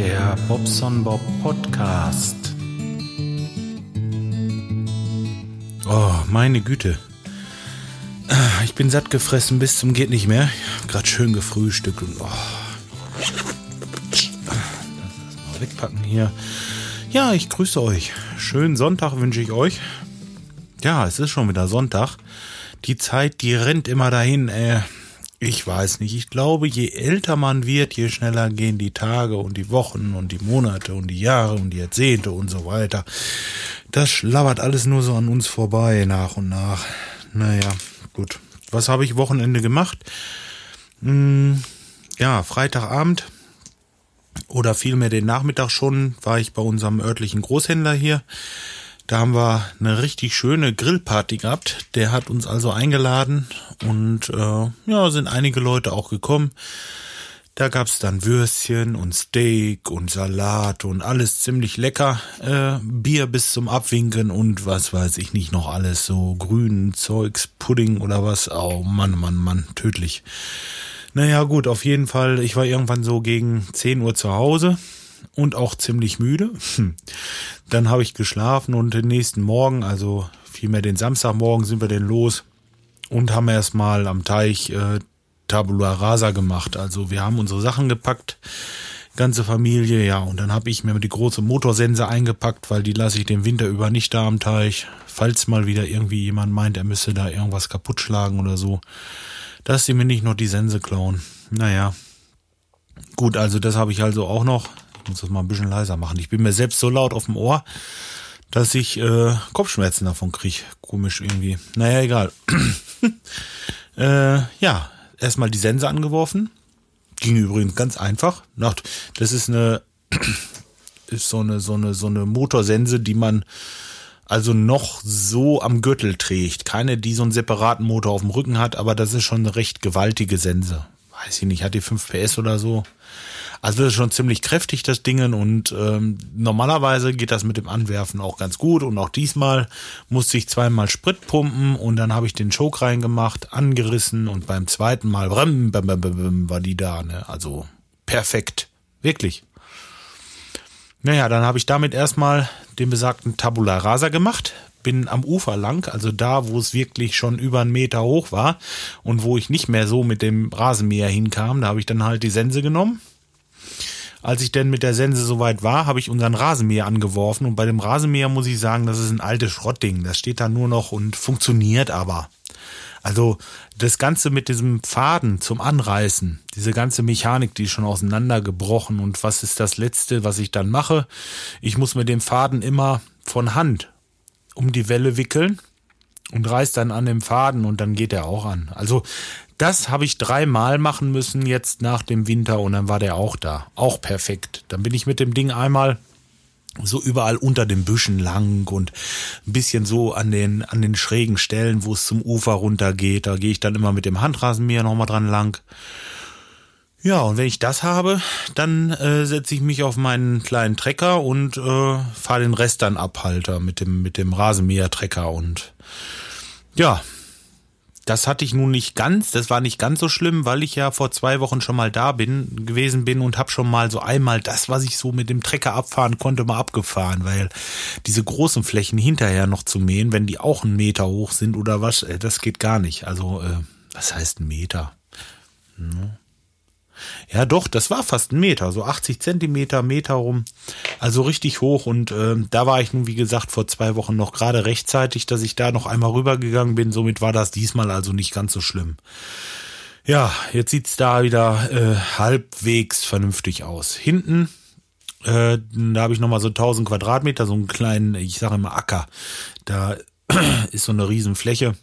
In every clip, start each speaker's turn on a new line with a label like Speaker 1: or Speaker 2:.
Speaker 1: Der Bobson Bob Podcast. Oh, meine Güte. Ich bin satt gefressen bis zum geht nicht mehr. Gerade schön gefrühstückt und oh. Das mal wegpacken hier. Ja, ich grüße euch. Schönen Sonntag wünsche ich euch. Ja, es ist schon wieder Sonntag. Die Zeit, die rennt immer dahin. Äh, ich weiß nicht. Ich glaube, je älter man wird, je schneller gehen die Tage und die Wochen und die Monate und die Jahre und die Jahrzehnte und so weiter. Das schlabbert alles nur so an uns vorbei nach und nach. Naja, gut. Was habe ich Wochenende gemacht? Hm, ja, Freitagabend oder vielmehr den Nachmittag schon war ich bei unserem örtlichen Großhändler hier da haben wir eine richtig schöne Grillparty gehabt. Der hat uns also eingeladen und äh, ja, sind einige Leute auch gekommen. Da gab's dann Würstchen und Steak und Salat und alles ziemlich lecker. Äh, Bier bis zum Abwinken und was weiß ich nicht noch alles. So grünen Zeugs, Pudding oder was. Oh Mann, Mann, Mann, tödlich. Naja gut, auf jeden Fall. Ich war irgendwann so gegen 10 Uhr zu Hause und auch ziemlich müde. Hm. Dann habe ich geschlafen und den nächsten Morgen, also vielmehr den Samstagmorgen, sind wir denn los und haben erstmal am Teich äh, Tabula Rasa gemacht. Also wir haben unsere Sachen gepackt, ganze Familie, ja, und dann habe ich mir die große Motorsense eingepackt, weil die lasse ich den Winter über nicht da am Teich. Falls mal wieder irgendwie jemand meint, er müsse da irgendwas kaputt schlagen oder so, dass sie mir nicht noch die Sense klauen. Naja. Gut, also das habe ich also auch noch muss das mal ein bisschen leiser machen. Ich bin mir selbst so laut auf dem Ohr, dass ich äh, Kopfschmerzen davon kriege. Komisch irgendwie. Naja, egal. äh, ja, erstmal die Sense angeworfen. Ging übrigens ganz einfach. Das ist eine, ist so eine, so eine, so eine Motorsense, die man also noch so am Gürtel trägt. Keine, die so einen separaten Motor auf dem Rücken hat, aber das ist schon eine recht gewaltige Sense. Weiß ich nicht, hat die 5 PS oder so. Also das ist schon ziemlich kräftig, das Dingen. Und ähm, normalerweise geht das mit dem Anwerfen auch ganz gut. Und auch diesmal musste ich zweimal Sprit pumpen und dann habe ich den Choke reingemacht, angerissen und beim zweiten Mal bam, bam, bam, bam, war die da. Ne? Also perfekt. Wirklich. Naja, dann habe ich damit erstmal den besagten Tabula Rasa gemacht, bin am Ufer lang, also da, wo es wirklich schon über einen Meter hoch war und wo ich nicht mehr so mit dem Rasenmäher hinkam, da habe ich dann halt die Sense genommen, als ich denn mit der Sense soweit war, habe ich unseren Rasenmäher angeworfen und bei dem Rasenmäher muss ich sagen, das ist ein altes Schrottding. Das steht da nur noch und funktioniert aber. Also das Ganze mit diesem Faden zum Anreißen, diese ganze Mechanik, die ist schon auseinandergebrochen. Und was ist das Letzte, was ich dann mache? Ich muss mit dem Faden immer von Hand um die Welle wickeln und reiß dann an dem Faden und dann geht er auch an. Also das habe ich dreimal machen müssen jetzt nach dem Winter und dann war der auch da. Auch perfekt. Dann bin ich mit dem Ding einmal so überall unter den Büschen lang und ein bisschen so an den, an den schrägen Stellen, wo es zum Ufer runtergeht. Da gehe ich dann immer mit dem Handrasenmäher nochmal dran lang. Ja, und wenn ich das habe, dann äh, setze ich mich auf meinen kleinen Trecker und äh, fahre den Rest dann Abhalter mit dem, mit dem Rasenmäher-Trecker und ja, das hatte ich nun nicht ganz, das war nicht ganz so schlimm, weil ich ja vor zwei Wochen schon mal da bin, gewesen bin und habe schon mal so einmal das, was ich so mit dem Trecker abfahren konnte, mal abgefahren, weil diese großen Flächen hinterher noch zu mähen, wenn die auch einen Meter hoch sind oder was, äh, das geht gar nicht. Also, äh, was heißt ein Meter? Hm. Ja, doch, das war fast ein Meter, so 80 Zentimeter, Meter rum. Also richtig hoch und äh, da war ich nun, wie gesagt, vor zwei Wochen noch gerade rechtzeitig, dass ich da noch einmal rübergegangen bin. Somit war das diesmal also nicht ganz so schlimm. Ja, jetzt sieht's da wieder äh, halbwegs vernünftig aus. Hinten, äh, da habe ich nochmal so 1000 Quadratmeter, so einen kleinen, ich sage immer Acker. Da ist so eine Riesenfläche.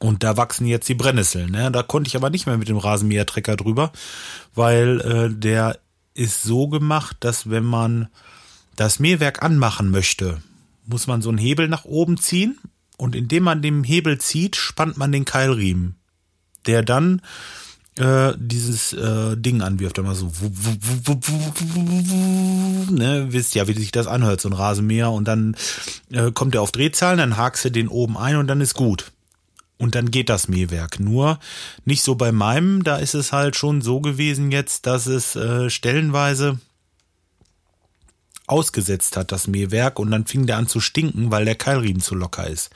Speaker 1: Und da wachsen jetzt die Brennnesseln. Ne? Da konnte ich aber nicht mehr mit dem Rasenmähertrecker drüber, weil äh, der ist so gemacht, dass wenn man das Mähwerk anmachen möchte, muss man so einen Hebel nach oben ziehen und indem man den Hebel zieht, spannt man den Keilriemen, der dann äh, dieses äh, Ding anwirft, immer so. Ne, wisst ja, wie sich das anhört, so ein Rasenmäher. Und dann äh, kommt er auf Drehzahlen, dann hakst du den oben ein und dann ist gut und dann geht das Mähwerk. Nur nicht so bei meinem, da ist es halt schon so gewesen jetzt, dass es äh, stellenweise ausgesetzt hat, das Mähwerk, und dann fing der an zu stinken, weil der Keilriemen zu locker ist.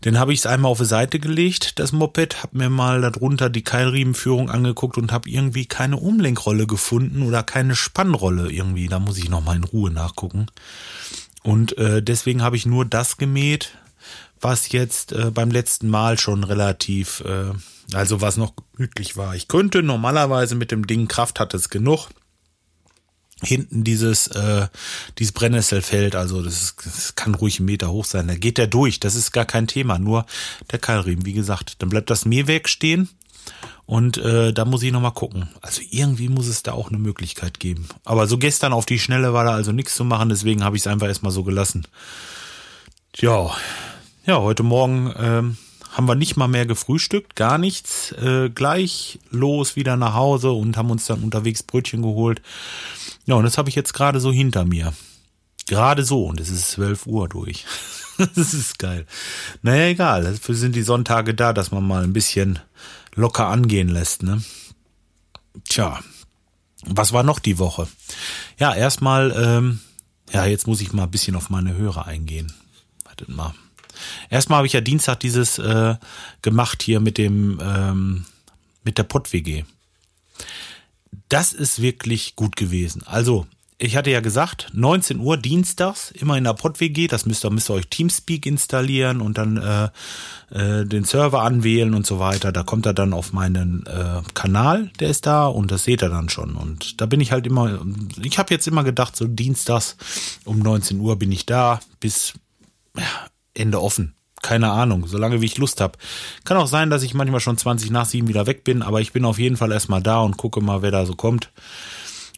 Speaker 1: Dann habe ich es einmal auf die Seite gelegt, das Moped, habe mir mal darunter die Keilriemenführung angeguckt und habe irgendwie keine Umlenkrolle gefunden oder keine Spannrolle irgendwie. Da muss ich noch mal in Ruhe nachgucken. Und äh, deswegen habe ich nur das gemäht, was jetzt äh, beim letzten Mal schon relativ, äh, also was noch gütlich war. Ich könnte normalerweise mit dem Ding Kraft hat es genug hinten dieses äh, dieses Brennnesselfeld, also das, ist, das kann ruhig einen Meter hoch sein. Da geht der durch, das ist gar kein Thema. Nur der Keilriemen, wie gesagt, dann bleibt das Mähwerk stehen und äh, da muss ich noch mal gucken. Also irgendwie muss es da auch eine Möglichkeit geben. Aber so gestern auf die Schnelle war da also nichts zu machen, deswegen habe ich es einfach erstmal so gelassen. Ja, ja, heute Morgen ähm, haben wir nicht mal mehr gefrühstückt, gar nichts. Äh, gleich los wieder nach Hause und haben uns dann unterwegs Brötchen geholt. Ja, und das habe ich jetzt gerade so hinter mir. Gerade so, und es ist 12 Uhr durch. das ist geil. Naja, egal. Dafür sind die Sonntage da, dass man mal ein bisschen locker angehen lässt, ne? Tja, was war noch die Woche? Ja, erstmal, ähm, ja, jetzt muss ich mal ein bisschen auf meine Hörer eingehen. Wartet mal. Erstmal habe ich ja Dienstag dieses äh, gemacht hier mit dem ähm, mit der Pott-WG das ist wirklich gut gewesen. Also, ich hatte ja gesagt, 19 Uhr dienstags, immer in der PodWG, das müsst ihr, müsst ihr euch Teamspeak installieren und dann äh, äh, den Server anwählen und so weiter. Da kommt er dann auf meinen äh, Kanal, der ist da und das seht ihr dann schon. Und da bin ich halt immer, ich habe jetzt immer gedacht, so dienstags um 19 Uhr bin ich da bis Ende offen keine Ahnung, solange wie ich Lust habe. Kann auch sein, dass ich manchmal schon 20 nach 7 wieder weg bin, aber ich bin auf jeden Fall erstmal da und gucke mal, wer da so kommt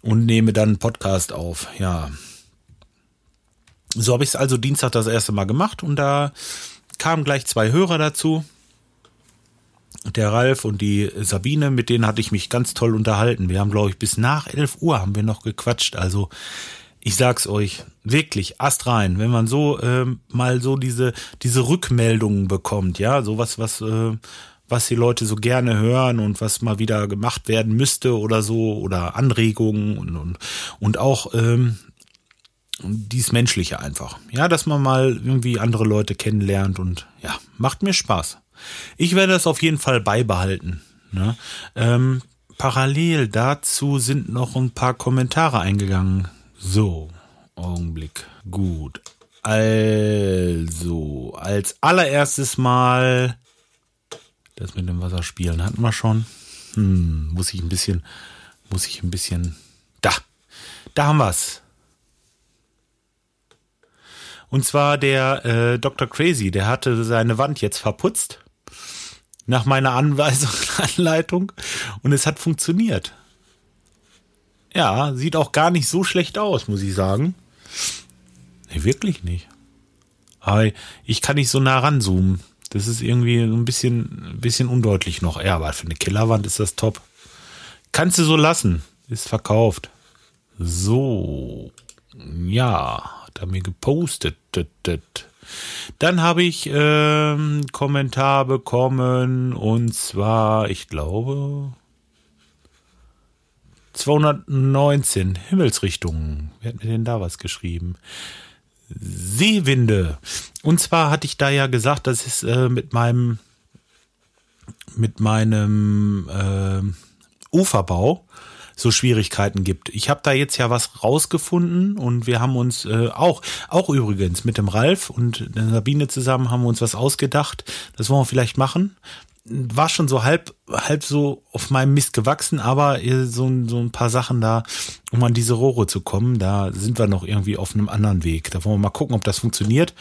Speaker 1: und nehme dann einen Podcast auf. Ja. So habe ich es also Dienstag das erste Mal gemacht und da kamen gleich zwei Hörer dazu. Der Ralf und die Sabine, mit denen hatte ich mich ganz toll unterhalten. Wir haben, glaube ich, bis nach 11 Uhr haben wir noch gequatscht. Also ich sag's euch, wirklich, Ast rein, wenn man so ähm, mal so diese, diese Rückmeldungen bekommt, ja, sowas, was, äh, was die Leute so gerne hören und was mal wieder gemacht werden müsste oder so, oder Anregungen und, und, und auch ähm, dies Menschliche einfach. Ja, dass man mal irgendwie andere Leute kennenlernt und ja, macht mir Spaß. Ich werde das auf jeden Fall beibehalten. Ne? Ähm, parallel dazu sind noch ein paar Kommentare eingegangen so, Augenblick. Gut. Also, als allererstes Mal das mit dem Wasserspielen hatten wir schon. Hm, muss ich ein bisschen, muss ich ein bisschen. Da, da haben wir's. Und zwar der äh, Dr. Crazy, der hatte seine Wand jetzt verputzt. Nach meiner Anweisung, Anleitung. Und es hat funktioniert. Ja, sieht auch gar nicht so schlecht aus, muss ich sagen. Nee, wirklich nicht. Aber ich kann nicht so nah ranzoomen. Das ist irgendwie ein bisschen, ein bisschen undeutlich noch. Ja, aber für eine Killerwand ist das top. Kannst du so lassen. Ist verkauft. So. Ja, hat er mir gepostet. Dann habe ich ähm, Kommentar bekommen und zwar, ich glaube, 219 Himmelsrichtungen. Wer hat mir denn da was geschrieben? Seewinde. Und zwar hatte ich da ja gesagt, dass es äh, mit meinem mit meinem äh, Uferbau so Schwierigkeiten gibt. Ich habe da jetzt ja was rausgefunden und wir haben uns äh, auch, auch übrigens mit dem Ralf und der Sabine zusammen haben wir uns was ausgedacht. Das wollen wir vielleicht machen war schon so halb, halb so auf meinem Mist gewachsen, aber so, so ein paar Sachen da, um an diese Rohre zu kommen, da sind wir noch irgendwie auf einem anderen Weg. Da wollen wir mal gucken, ob das funktioniert,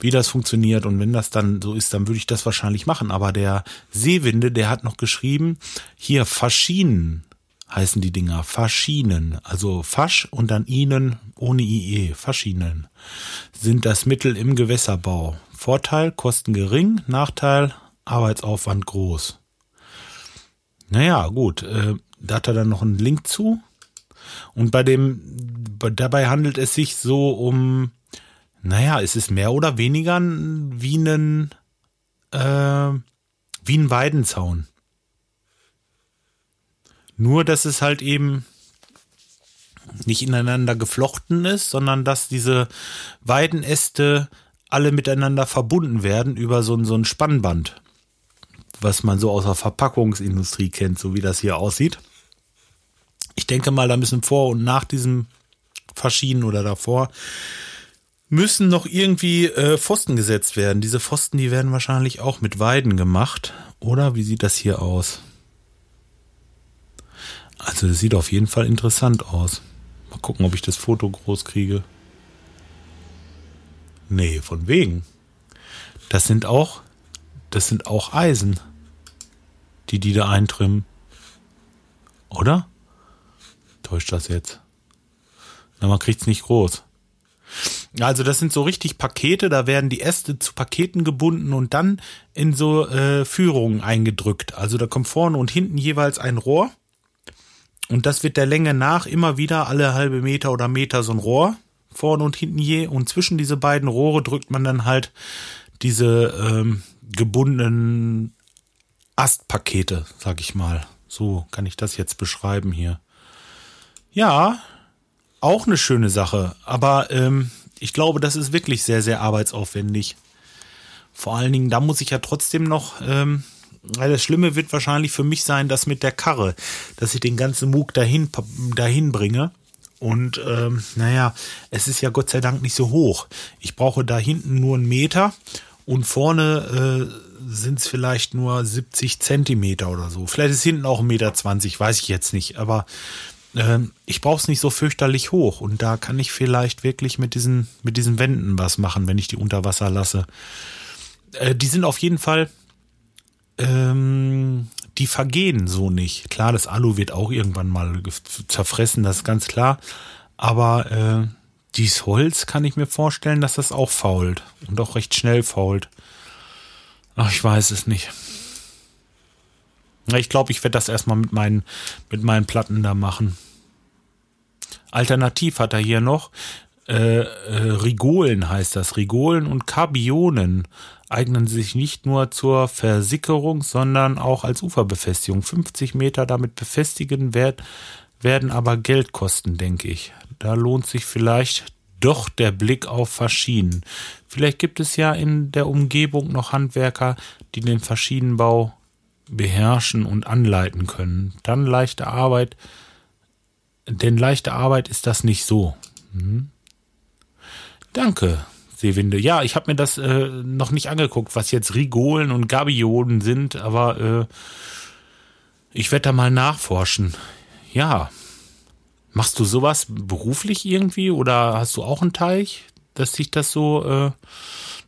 Speaker 1: wie das funktioniert. Und wenn das dann so ist, dann würde ich das wahrscheinlich machen. Aber der Seewinde, der hat noch geschrieben, hier Faschinen heißen die Dinger. Faschinen, also Fasch und dann Ihnen ohne IE, Faschinen, sind das Mittel im Gewässerbau. Vorteil, Kosten gering, Nachteil, Arbeitsaufwand groß. Naja, gut, äh, da hat er dann noch einen Link zu. Und bei dem, dabei handelt es sich so um, naja, es ist mehr oder weniger wie ein, äh, wie ein Weidenzaun. Nur, dass es halt eben nicht ineinander geflochten ist, sondern dass diese Weidenäste alle miteinander verbunden werden über so, so ein Spannband, was man so aus der Verpackungsindustrie kennt, so wie das hier aussieht. Ich denke mal, da müssen vor und nach diesem Verschieden oder davor müssen noch irgendwie äh, Pfosten gesetzt werden. Diese Pfosten, die werden wahrscheinlich auch mit Weiden gemacht. Oder wie sieht das hier aus? Also das sieht auf jeden Fall interessant aus. Mal gucken, ob ich das Foto groß kriege. Nee, von wegen. Das sind auch, das sind auch Eisen, die die da eintrimmen. Oder? Täuscht das jetzt? Na, man kriegt's nicht groß. Also das sind so richtig Pakete, da werden die Äste zu Paketen gebunden und dann in so äh, Führungen eingedrückt. Also da kommt vorne und hinten jeweils ein Rohr und das wird der Länge nach immer wieder alle halbe Meter oder Meter so ein Rohr vorne und hinten je und zwischen diese beiden Rohre drückt man dann halt diese ähm, gebundenen Astpakete, sag ich mal. So kann ich das jetzt beschreiben hier. Ja, auch eine schöne Sache, aber ähm, ich glaube, das ist wirklich sehr, sehr arbeitsaufwendig. Vor allen Dingen, da muss ich ja trotzdem noch, ähm, das Schlimme wird wahrscheinlich für mich sein, das mit der Karre, dass ich den ganzen Mug dahin, dahin bringe. Und ähm, naja, es ist ja Gott sei Dank nicht so hoch. Ich brauche da hinten nur einen Meter und vorne äh, sind es vielleicht nur 70 Zentimeter oder so. Vielleicht ist hinten auch ein Meter, 20, weiß ich jetzt nicht. Aber ähm, ich brauche es nicht so fürchterlich hoch und da kann ich vielleicht wirklich mit diesen, mit diesen Wänden was machen, wenn ich die unter Wasser lasse. Äh, die sind auf jeden Fall, ähm, die vergehen so nicht. Klar, das Alu wird auch irgendwann mal zerfressen, das ist ganz klar. Aber äh, dieses Holz kann ich mir vorstellen, dass das auch fault und auch recht schnell fault. Ach, ich weiß es nicht. Ich glaube, ich werde das erstmal mit meinen, mit meinen Platten da machen. Alternativ hat er hier noch äh, äh, Rigolen heißt das. Rigolen und Kabionen eignen sich nicht nur zur Versickerung, sondern auch als Uferbefestigung. 50 Meter damit befestigen werd, werden aber Geld kosten, denke ich. Da lohnt sich vielleicht doch der Blick auf Faschinen. Vielleicht gibt es ja in der Umgebung noch Handwerker, die den Faschinenbau beherrschen und anleiten können. Dann leichte Arbeit, denn leichte Arbeit ist das nicht so. Hm. Danke, Seewinde. Ja, ich habe mir das äh, noch nicht angeguckt, was jetzt Rigolen und Gabionen sind, aber äh, ich werde da mal nachforschen. Ja. Machst du sowas beruflich irgendwie oder hast du auch einen Teich, dass sich das so äh,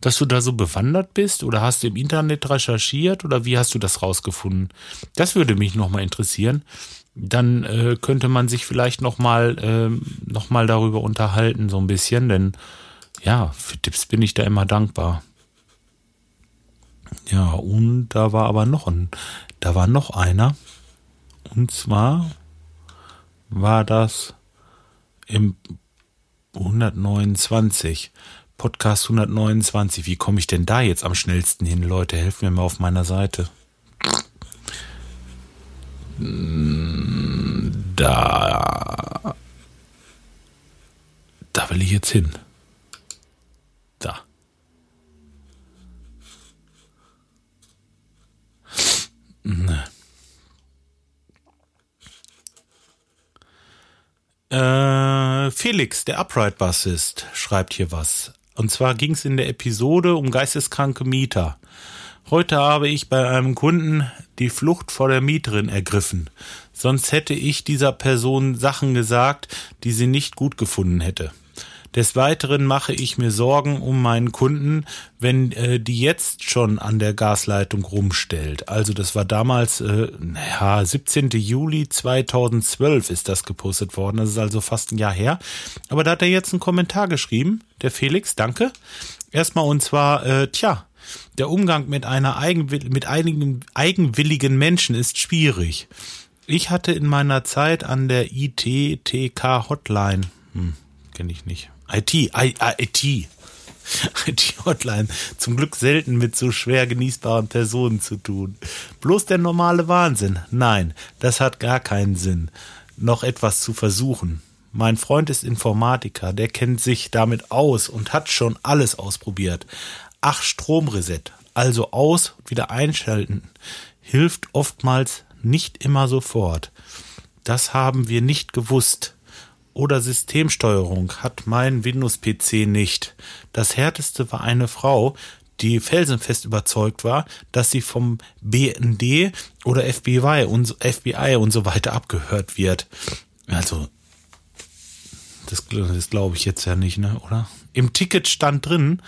Speaker 1: dass du da so bewandert bist oder hast du im Internet recherchiert oder wie hast du das rausgefunden? Das würde mich nochmal interessieren. Dann äh, könnte man sich vielleicht nochmal äh, noch darüber unterhalten, so ein bisschen, denn ja, für Tipps bin ich da immer dankbar. Ja, und da war aber noch ein, da war noch einer. Und zwar war das im 129. Podcast 129. Wie komme ich denn da jetzt am schnellsten hin, Leute? Helfen mir mal auf meiner Seite. Da. Da will ich jetzt hin. Da. Ne. Äh, Felix, der Upright-Bassist, schreibt hier was. Und zwar ging es in der Episode um geisteskranke Mieter. Heute habe ich bei einem Kunden die Flucht vor der Mieterin ergriffen. Sonst hätte ich dieser Person Sachen gesagt, die sie nicht gut gefunden hätte. Des Weiteren mache ich mir Sorgen um meinen Kunden, wenn äh, die jetzt schon an der Gasleitung rumstellt. Also das war damals, äh, naja, 17. Juli 2012 ist das gepostet worden. Das ist also fast ein Jahr her. Aber da hat er jetzt einen Kommentar geschrieben, der Felix, danke. Erstmal und zwar, äh, tja, der Umgang mit einer Eigenwill mit einigen eigenwilligen Menschen ist schwierig. Ich hatte in meiner Zeit an der ITTK Hotline, hm, kenne ich nicht, IT, I, IT, IT-Hotline zum Glück selten mit so schwer genießbaren Personen zu tun. Bloß der normale Wahnsinn. Nein, das hat gar keinen Sinn. Noch etwas zu versuchen. Mein Freund ist Informatiker, der kennt sich damit aus und hat schon alles ausprobiert. Ach, Stromreset, also aus und wieder einschalten, hilft oftmals nicht immer sofort. Das haben wir nicht gewusst. Oder Systemsteuerung hat mein Windows-PC nicht. Das härteste war eine Frau, die felsenfest überzeugt war, dass sie vom BND oder FBI und, FBI und so weiter abgehört wird. Also, das, das glaube ich jetzt ja nicht, ne, oder? Im Ticket stand drin,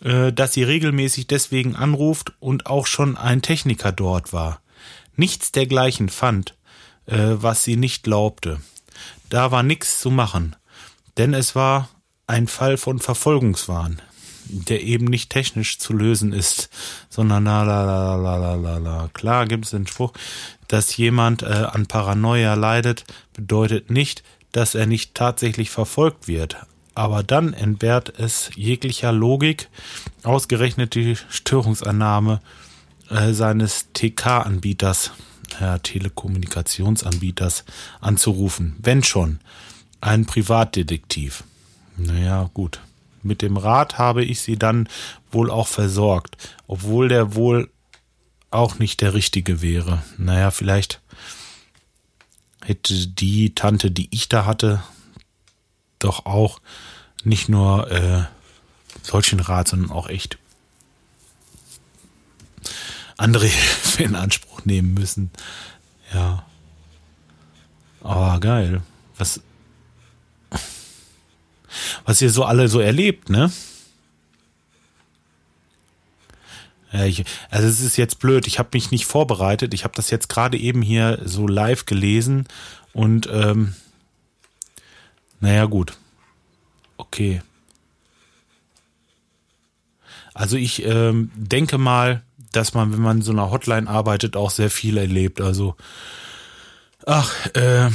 Speaker 1: äh, dass sie regelmäßig deswegen anruft und auch schon ein Techniker dort war. Nichts dergleichen fand, äh, was sie nicht glaubte. Da war nichts zu machen, denn es war ein Fall von Verfolgungswahn der eben nicht technisch zu lösen ist, sondern la la la la la la la. Klar gibt es den Spruch, dass jemand äh, an Paranoia leidet, bedeutet nicht, dass er nicht tatsächlich verfolgt wird. Aber dann entbehrt es jeglicher Logik, ausgerechnet die Störungsannahme äh, seines TK-Anbieters, äh, Telekommunikationsanbieters, anzurufen. Wenn schon, ein Privatdetektiv. Naja, gut. Mit dem Rat habe ich sie dann wohl auch versorgt, obwohl der wohl auch nicht der richtige wäre. Naja, vielleicht hätte die Tante, die ich da hatte, doch auch nicht nur äh, solchen Rat, sondern auch echt andere Hilfe in Anspruch nehmen müssen. Ja. Aber geil. Was, was ihr so alle so erlebt, ne? Ja, ich, also es ist jetzt blöd, ich habe mich nicht vorbereitet, ich habe das jetzt gerade eben hier so live gelesen und ähm, naja gut, okay. Also ich ähm, denke mal, dass man, wenn man in so einer Hotline arbeitet, auch sehr viel erlebt. Also, ach, äh,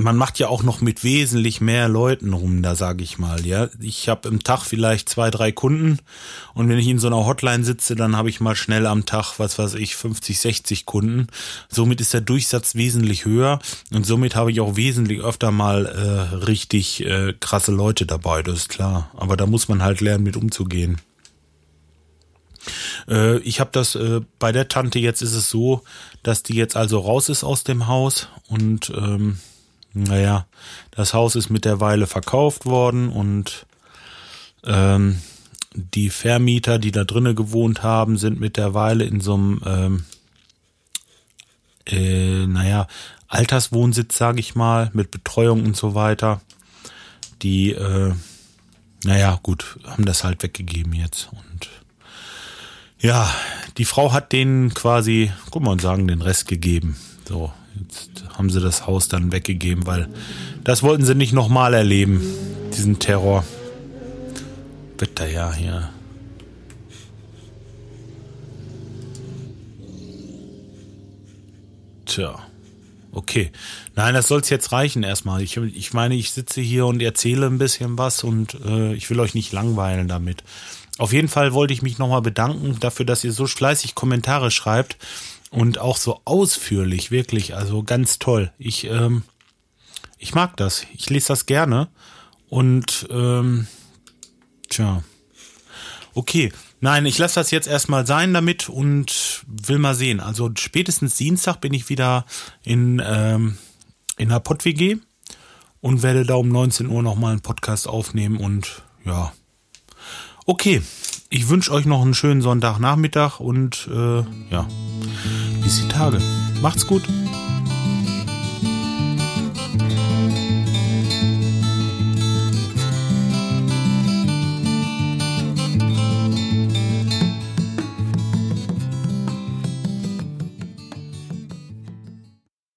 Speaker 1: man macht ja auch noch mit wesentlich mehr Leuten rum, da sage ich mal, ja. Ich habe im Tag vielleicht zwei, drei Kunden und wenn ich in so einer Hotline sitze, dann habe ich mal schnell am Tag, was weiß ich, 50, 60 Kunden. Somit ist der Durchsatz wesentlich höher und somit habe ich auch wesentlich öfter mal äh, richtig äh, krasse Leute dabei, das ist klar. Aber da muss man halt lernen, mit umzugehen. Äh, ich habe das äh, bei der Tante jetzt ist es so, dass die jetzt also raus ist aus dem Haus und ähm, naja, das Haus ist mittlerweile verkauft worden und ähm, die Vermieter, die da drinnen gewohnt haben, sind mittlerweile in so einem, ähm, äh, naja, Alterswohnsitz, sage ich mal, mit Betreuung und so weiter. Die, äh, naja, gut, haben das halt weggegeben jetzt. Und ja, die Frau hat denen quasi, guck mal und sagen, den Rest gegeben. So, Jetzt haben sie das Haus dann weggegeben, weil das wollten sie nicht nochmal erleben, diesen Terror. Bitte ja hier. Tja. Okay. Nein, das soll es jetzt reichen erstmal. Ich, ich meine, ich sitze hier und erzähle ein bisschen was und äh, ich will euch nicht langweilen damit. Auf jeden Fall wollte ich mich nochmal bedanken dafür, dass ihr so fleißig Kommentare schreibt und auch so ausführlich, wirklich, also ganz toll. Ich, ähm, ich mag das. Ich lese das gerne. Und ähm, tja. Okay. Nein, ich lasse das jetzt erstmal sein damit und will mal sehen. Also spätestens Dienstag bin ich wieder in, ähm, in der Pott-WG und werde da um 19 Uhr nochmal einen Podcast aufnehmen und ja. Okay. Ich wünsche euch noch einen schönen Sonntagnachmittag und äh, ja bis die Tage. Macht's gut.